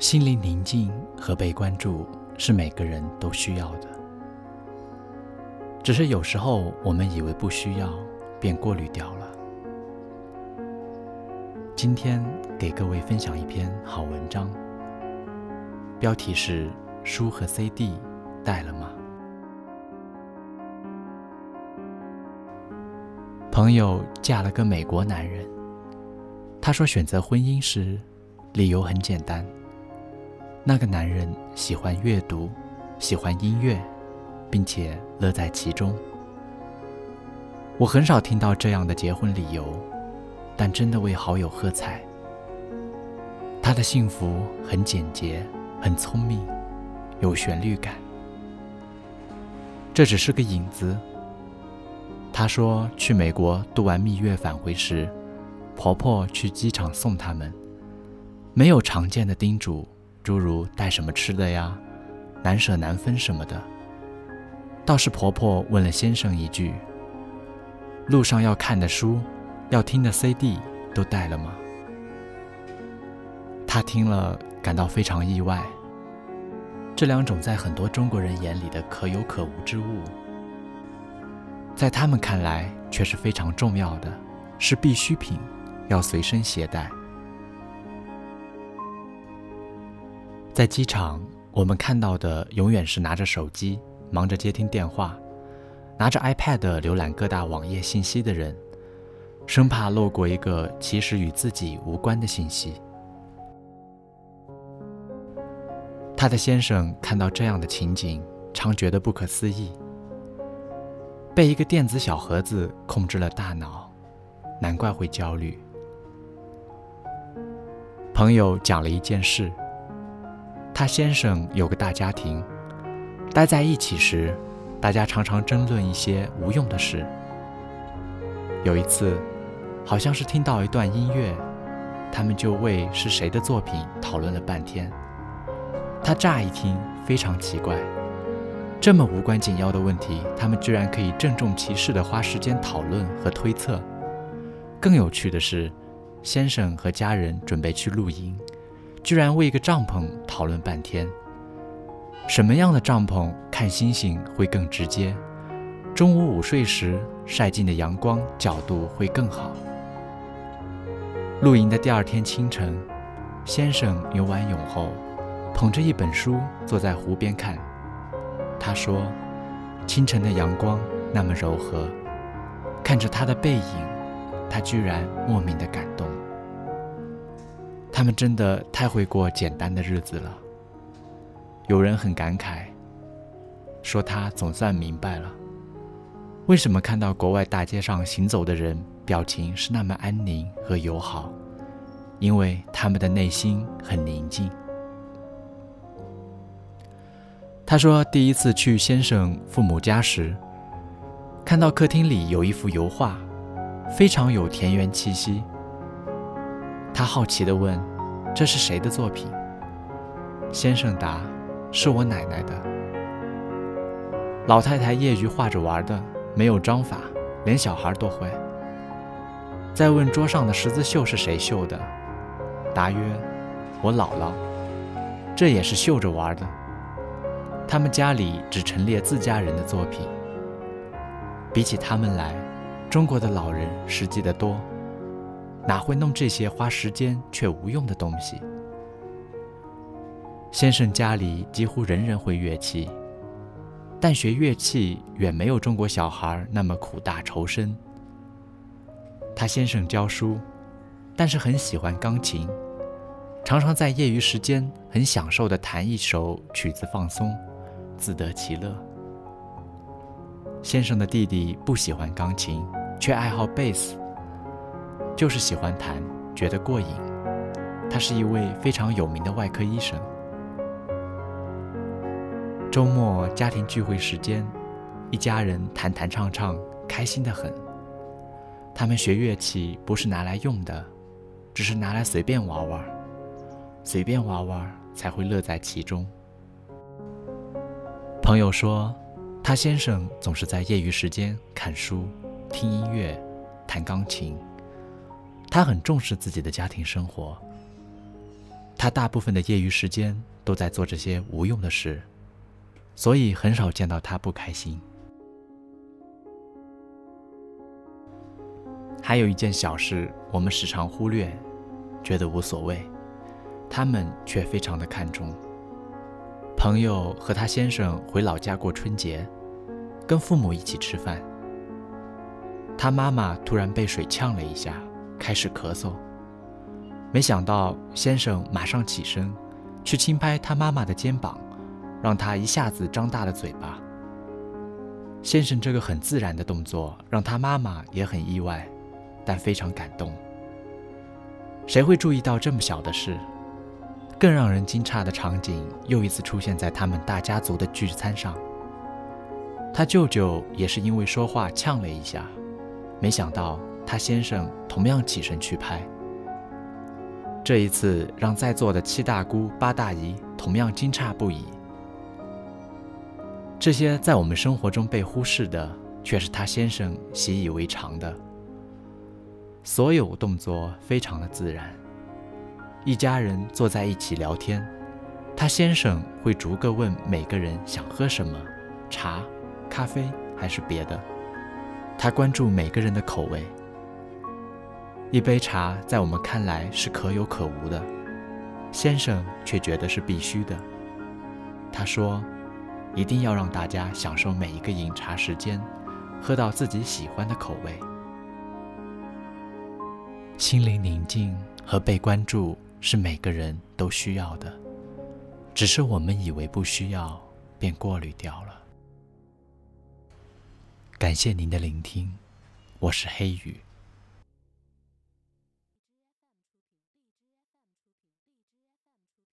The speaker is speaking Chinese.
心灵宁静和被关注是每个人都需要的，只是有时候我们以为不需要，便过滤掉了。今天给各位分享一篇好文章，标题是“书和 CD 带了吗？”朋友嫁了个美国男人，他说选择婚姻时，理由很简单。那个男人喜欢阅读，喜欢音乐，并且乐在其中。我很少听到这样的结婚理由，但真的为好友喝彩。他的幸福很简洁，很聪明，有旋律感。这只是个影子。他说去美国度完蜜月返回时，婆婆去机场送他们，没有常见的叮嘱。诸如带什么吃的呀，难舍难分什么的，倒是婆婆问了先生一句：“路上要看的书，要听的 CD 都带了吗？”他听了感到非常意外。这两种在很多中国人眼里的可有可无之物，在他们看来却是非常重要的，是必需品，要随身携带。在机场，我们看到的永远是拿着手机忙着接听电话，拿着 iPad 浏览各大网页信息的人，生怕漏过一个其实与自己无关的信息。他的先生看到这样的情景，常觉得不可思议：被一个电子小盒子控制了大脑，难怪会焦虑。朋友讲了一件事。他先生有个大家庭，待在一起时，大家常常争论一些无用的事。有一次，好像是听到一段音乐，他们就为是谁的作品讨论了半天。他乍一听非常奇怪，这么无关紧要的问题，他们居然可以郑重其事地花时间讨论和推测。更有趣的是，先生和家人准备去露营。居然为一个帐篷讨论半天。什么样的帐篷看星星会更直接？中午午睡时晒进的阳光角度会更好。露营的第二天清晨，先生游完泳后，捧着一本书坐在湖边看。他说：“清晨的阳光那么柔和，看着他的背影，他居然莫名的感动。”他们真的太会过简单的日子了。有人很感慨，说他总算明白了，为什么看到国外大街上行走的人表情是那么安宁和友好，因为他们的内心很宁静。他说，第一次去先生父母家时，看到客厅里有一幅油画，非常有田园气息。他好奇地问：“这是谁的作品？”先生答：“是我奶奶的。”老太太业余画着玩的，没有章法，连小孩都会。再问桌上的十字绣是谁绣的？答曰：“我姥姥。”这也是绣着玩的。他们家里只陈列自家人的作品。比起他们来，中国的老人实际得多。哪会弄这些花时间却无用的东西？先生家里几乎人人会乐器，但学乐器远没有中国小孩那么苦大仇深。他先生教书，但是很喜欢钢琴，常常在业余时间很享受地弹一首曲子放松，自得其乐。先生的弟弟不喜欢钢琴，却爱好贝斯。就是喜欢弹，觉得过瘾。他是一位非常有名的外科医生。周末家庭聚会时间，一家人弹弹唱唱，开心的很。他们学乐器不是拿来用的，只是拿来随便玩玩，随便玩玩才会乐在其中。朋友说，他先生总是在业余时间看书、听音乐、弹钢琴。他很重视自己的家庭生活。他大部分的业余时间都在做这些无用的事，所以很少见到他不开心。还有一件小事，我们时常忽略，觉得无所谓，他们却非常的看重。朋友和他先生回老家过春节，跟父母一起吃饭。他妈妈突然被水呛了一下，开始咳嗽。没想到先生马上起身，去轻拍他妈妈的肩膀，让他一下子张大了嘴巴。先生这个很自然的动作，让他妈妈也很意外。但非常感动。谁会注意到这么小的事？更让人惊诧的场景又一次出现在他们大家族的聚餐上。他舅舅也是因为说话呛了一下，没想到他先生同样起身去拍。这一次让在座的七大姑八大姨同样惊诧不已。这些在我们生活中被忽视的，却是他先生习以为常的。所有动作非常的自然。一家人坐在一起聊天，他先生会逐个问每个人想喝什么，茶、咖啡还是别的。他关注每个人的口味。一杯茶在我们看来是可有可无的，先生却觉得是必须的。他说：“一定要让大家享受每一个饮茶时间，喝到自己喜欢的口味。”心灵宁静和被关注是每个人都需要的，只是我们以为不需要，便过滤掉了。感谢您的聆听，我是黑羽。